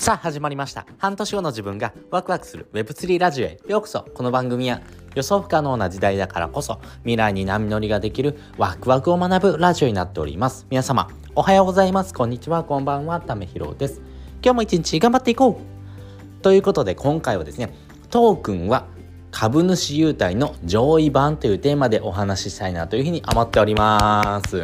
さあ始まりました。半年後の自分がワクワクする Web3 ラジオへ。ようこそ。この番組は予想不可能な時代だからこそ未来に波乗りができるワクワクを学ぶラジオになっております。皆様おはようございます。こんにちは。こんばんは。ためひろです。今日も一日頑張っていこう。ということで今回はですねトークンは株主優待の上位版というテーマでお話ししたいなというふうに思っております。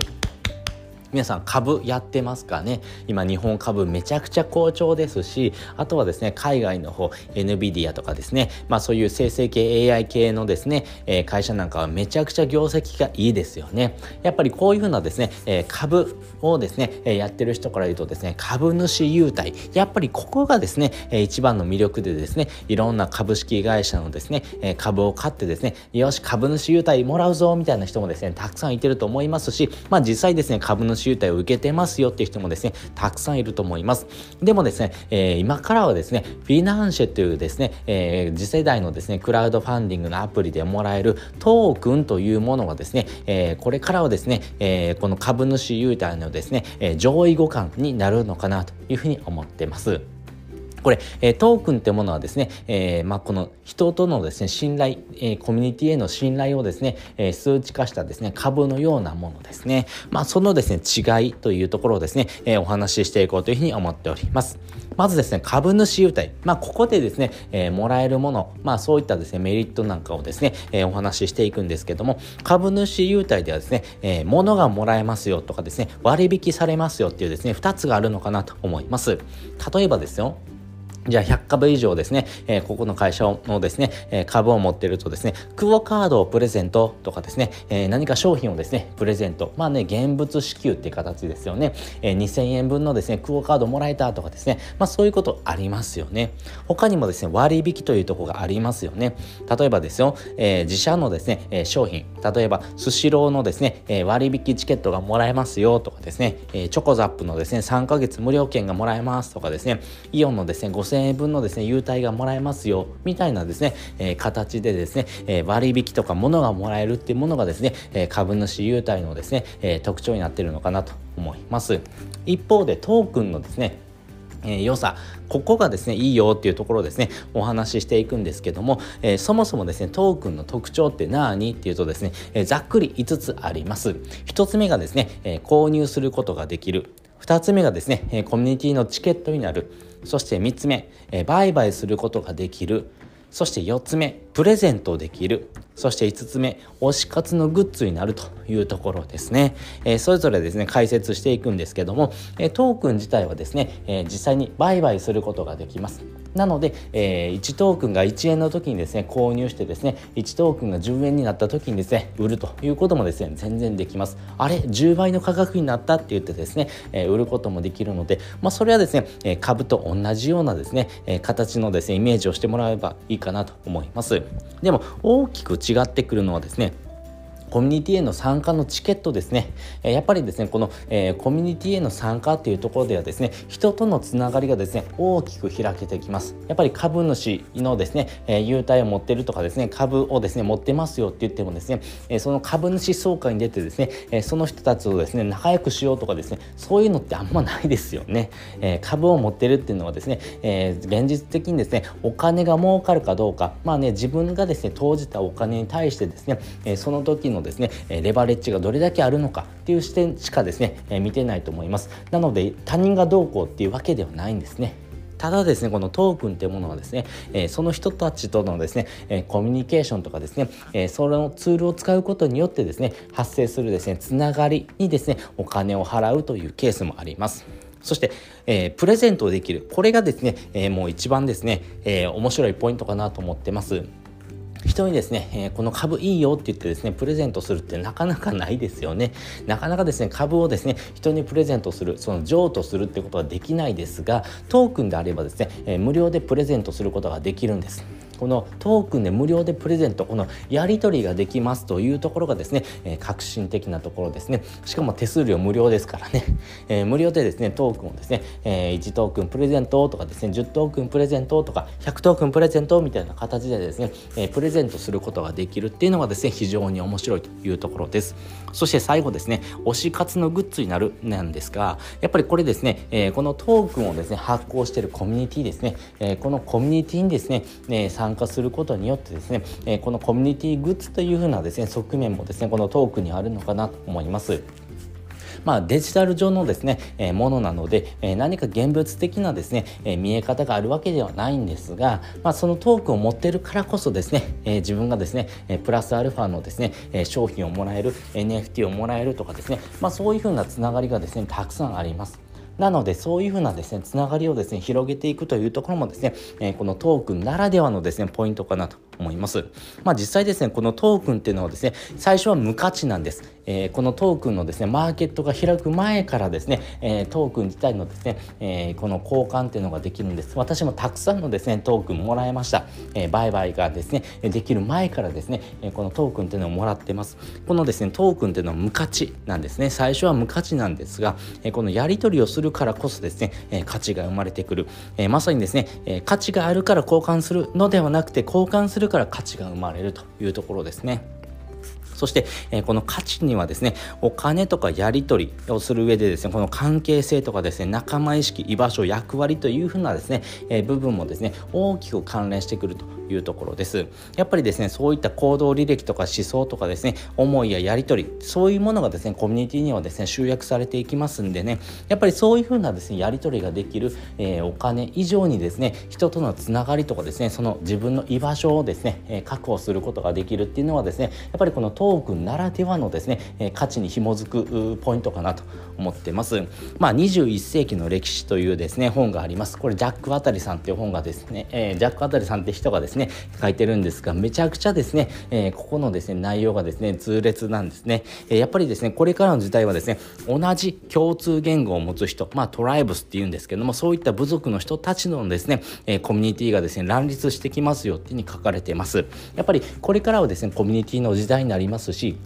皆さん株やってますかね？今日本株めちゃくちゃ好調ですしあとはですね海外の方 NVIDIA とかですね。まあそういう生成系 AI 系のですね、え、会社なんかはめちゃくちゃ業績がいいですよね。やっぱりこういうふうなですね、え、株をですね、え、やってる人から言うとですね株主優待。やっぱりここがですね、えー、一番の魅力でですねいろんな株式会社のですね、え、株を買ってですねよし株主優待もらうぞみたいな人もですねたくさんいてると思いますしまあ実際ですね株主集体を受けてますよっていう人もですね、たくさんいると思います。でもですね、えー、今からはですね、フィナンシェというですね、えー、次世代のですね、クラウドファンディングのアプリでもらえるトークンというものはですね、えー、これからはですね、えー、この株主優待のですね、えー、上位互換になるのかなというふうに思ってます。これ、え、トークンってものはですね、え、まあ、この人とのですね、信頼、え、コミュニティへの信頼をですね、え数値化したですね、株のようなものですね。まあ、そのですね、違いというところをですね、えお話ししていこうというふうに思っております。まずですね、株主優待。まあ、ここでですね、えもらえるもの、まあ、そういったですね、メリットなんかをですね、えお話ししていくんですけども、株主優待ではですね、え物がもらえますよとかですね、割引されますよっていうですね、2つがあるのかなと思います。例えばですよ、じゃあ100株以上ですね、えー、ここの会社のですね、えー、株を持ってるとですね、クオカードをプレゼントとかですね、えー、何か商品をですね、プレゼント。まあね、現物支給っていう形ですよね。え、2000円分のですね、クオカードもらえたとかですね、まあそういうことありますよね。他にもですね、割引というとこがありますよね。例えばですよ、え、自社のですね、え、商品、例えばスシローのですね、え、割引チケットがもらえますよとかですね、え、チョコザップのですね、3ヶ月無料券がもらえますとかですね、イオンのですね、5000 1000円分のですね、優待がもらえますよ、みたいなですね、えー、形でですね、えー、割引とか物がもらえるっていうものがですね、えー、株主優待のですね、え特徴になっているのかなと思います。一方でトークンのですね、えー、良さここがですねいいよっていうところですねお話ししていくんですけども、えー、そもそもですねトークンの特徴って何っていうとですね、えー、ざっくり5つあります。1つ目がですね、え購入することができる。2つ目がですねえコミュニティのチケットになる。そして3つ目、え売買することができる。そして4つ目プレゼントできる。そして5つ目推し活のグッズになるというところですね、えー、それぞれですね解説していくんですけども、えー、トークン自体はですね、えー、実際に売買することができます。なので、えー、1トークンが1円の時にですね購入してですね1トークンが10円になった時にですね売るということもですね全然できます。あれ10倍の価格になったって言ってですね、え、売ることもできるので、まあ、それはですね、え、株と同じようなですね、え、形のですねイメージをしてもらえばいいかなと思います。でも大きく違ってくるのはですねコミュニティへの参加のチケットですね、やっぱりですねこの、え、コミュニティへの参加っていうところではですね人とのつながりがですね大きく開けてきます。やっぱり株主のですね、えー、優待を持ってるとかですね株をですね持ってますよって言ってもですね、え、その株主総会に出てですね、えその人たちとですね仲良くしようとかですねそういうのってあんまないですよね、え株を持ってるっていうのはですね、え現実的にですねお金が儲かるかどうか。まあね自分がですね投じたお金に対してですね、えその時のですねレバレッジがどれだけあるのかっていう視点しかですね見てないと思います。なので他人がどうこうっていうわけではないんですね。ただですねこのトークンっていうものはですね、え、その人たちとのですね、え、コミュニケーションとかですね、えー、そのツールを使うことによってですね発生するですねつながりにですねお金を払うというケースもあります。そして、えー、プレゼントをできる。これがですね、えー、もう一番ですね、えー、面白いポイントかなと思ってます。人にですね、えー、この株いいよって言ってですね、プレゼントするってなかなかないですよね。なかなかですね、株をですね、人にプレゼントする、その譲渡するってことはできないですが、トークンであればですね、えー、無料でプレゼントすることができるんです。このトークンで無料でプレゼントこのやり取りができますというところがですね、え、革新的なところですね。しかも手数料無料ですからね、え、無料でですねトークンをですね、え、1トークンプレゼントとかですね10トークンプレゼントとか100トークンプレゼントみたいな形でですね、え、プレゼントすることができるっていうのがですね非常に面白いというところです。そして最後ですね推し活のグッズになるなんですがやっぱりこれですね、え、このトークンをですね発行しているコミュニティですね、えー、このコミュニティにですね、えー、参加することによってですね、えこのコミュニティグッズというふうなですね側面もですねこのトークにあるのかなと思います。まあ、デジタル上のですね、えー、ものなので、えー、何か現物的なですね、えー、見え方があるわけではないんですが、まあ、そのトークを持ってるからこそですね、え自分がですね、えプラスアルファのですね、え商品をもらえる NFT をもらえるとかですね、まあ、そういうふうなつながりがですねたくさんあります。なのでそういうふうなですねつながりをですね広げていくというところもですね、えー、このトークンならではのですねポイントかなと思います。まあ実際ですねこのトークンっていうのはですね最初は無価値なんです。えー、このトークンのですねマーケットが開く前からですね、えー、トークン自体のですね、えー、この交換っていうのができるんです。私もたくさんのですねトークンもらいました、え売買がですねできる前からですね、えこのトークンっていうのをもらってます。このですねトークンっていうのは無価値なんですね。最初は無価値なんですが、えこのやり取りをするからこそですね、え価値が生まれてくる、えまさにですね、え価値があるから交換するのではなくて交換するから価値が生まれるというところですね。そして、えー、この価値にはですね、お金とかやり取りをする上でですね、この関係性とかですね、仲間意識、居場所、役割というふうなですね、えー、部分もですね、大きく関連してくるというところです。やっぱりですね、そういった行動履歴とか思想とかですね、思いややり取り、そういうものがですね、コミュニティにはですね、集約されていきますんでね、やっぱりそういうふうなですね、やり取りができる、えー、お金以上にですね、人とのつながりとかですね、その自分の居場所をですね、え確保することができるっていうのはですね、やっぱりこのークならではのですね、え価値に紐づくポイントかなと思ってます。まあ、21世紀の歴史というですね、本があります。これジャック・ワタリさんっていう本がですね、えー、ジャック・ワタリさんって人がですね、書いてるんですが、めちゃくちゃですね、えー、ここのですね、内容がですね、痛烈なんですね。え、やっぱりですね、これからの時代はですね、同じ共通言語を持つ人、まあトライブスって言うんですけども、そういった部族の人たちのですね、えコミュニティがですね、乱立してきますよってに書かれています。やっぱりこれからはですね、コミュニティの時代になりますますし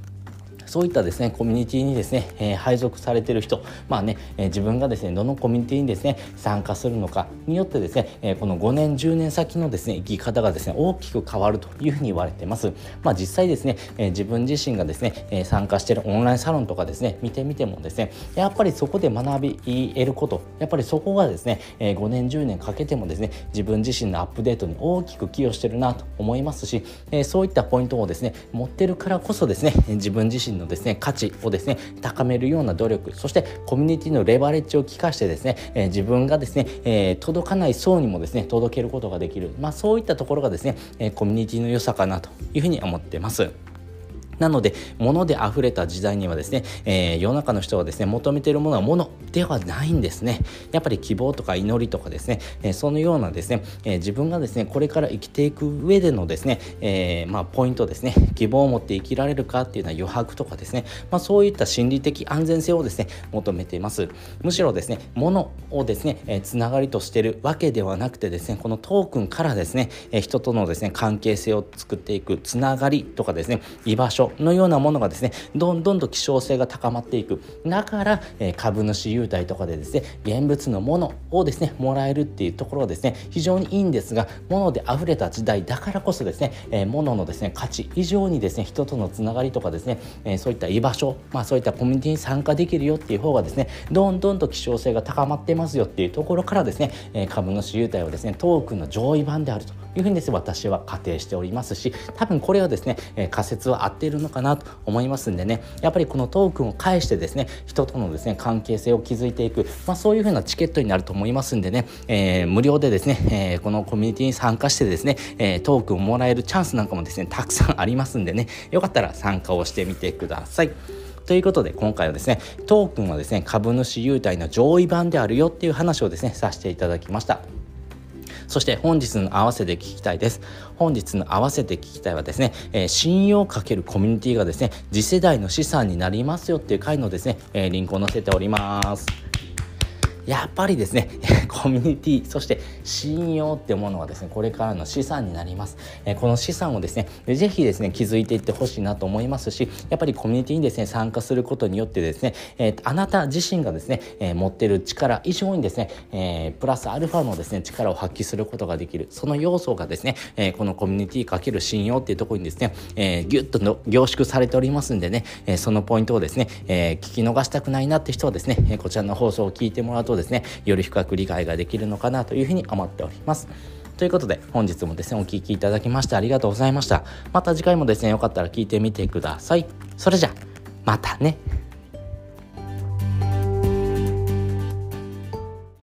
そういったですねコミュニティにですね、えー、配属されてる人まあね、えー、自分がですねどのコミュニティにですね参加するのかによってですね、えー、この5年10年先のですね生き方がですね大きく変わるというふうに言われてます。まあ実際ですね、え、自分自身がですね、え、参加してるオンラインサロンとかですね見てみてもですねやっぱりそこで学び得ることやっぱりそこがですね、え、5年10年かけてもですね自分自身のアップデートに大きく寄与してるなと思いますし、え、そういったポイントをですね持ってるからこそですね自分自身のですね価値をですね高めるような努力そしてコミュニティのレバレッジを利かしてですね、え、自分がですね、え、届かない層にもですね届けることができるまあそういったところがですね、え、コミュニティの良さかなというふうに思ってます。なので物で溢れた時代にはですね、えー、世の中の人がですね求めているものは物ではないんですね。やっぱり希望とか祈りとかですね、えー、そのようなですね、えー、自分がですねこれから生きていく上でのですね、えまあ、ポイントですね希望を持って生きられるかっていうのは余白とかですね、まあ、そういった心理的安全性をですね求めています。むしろですね物をですね、えつながりとしてるわけではなくてですねこのトークンからですね、え人とのですね関係性を作っていくつながりとかですね居場所のようなものがですねどんどんと希少性が高まっていく。だから、え株主優待とかでですね現物のものをですねもらえるっていうところはですね非常にいいんですが物で溢れた時代だからこそですね、え物のですね価値以上にですね人とのつながりとかですね、えそういった居場所まあそういったコミュニティに参加できるよっていう方がですねどんどんと希少性が高まってますよっていうところからですね、え株主優待はですねトークンの上位版であると。いうふうにですね私は仮定しておりますし多分これはですね、え仮説は合っているのかなと思いますんでねやっぱりこのトークンを介してですね人とのですね関係性を築いていく、まあ、そういうふうなチケットになると思いますんでね、えー、無料でですね、えー、このコミュニティに参加してですね、えー、トークンをもらえるチャンスなんかもですねたくさんありますんでねよかったら参加をしてみてください。ということで今回はですねトークンはですね株主優待の上位版であるよっていう話をですねさせていただきました。そして本日の合わせて聞きたいです。本日の合わせて聞きたいはですね、えー、信用かけるコミュニティがですね、次世代の資産になりますよっていう回のですね、えー、リンクを載せております。やっぱりですね コミュニティそして信用ってものはですねこれからの資産になります、えこの資産をですね是非ですね気づいていってほしいなと思いますしやっぱりコミュニティにですね参加することによってですね、えー、あなた自身がですね、え、持ってる力以上にですね、え、プラスアルファのですね力を発揮することができる。その要素がですね、えこのコミュニティかける信用っていうところにですね、えー、ギュッとの凝縮されておりますんでね、えそのポイントをですね、え聞き逃したくないなって人はですね、えこちらの放送を聞いてもらうとですねより深く理解ができるのかなというふうに思っております。ということで本日もですねお聴きいただきましてありがとうございました。また次回もですねよかったら聞いてみてください。それじゃまたね。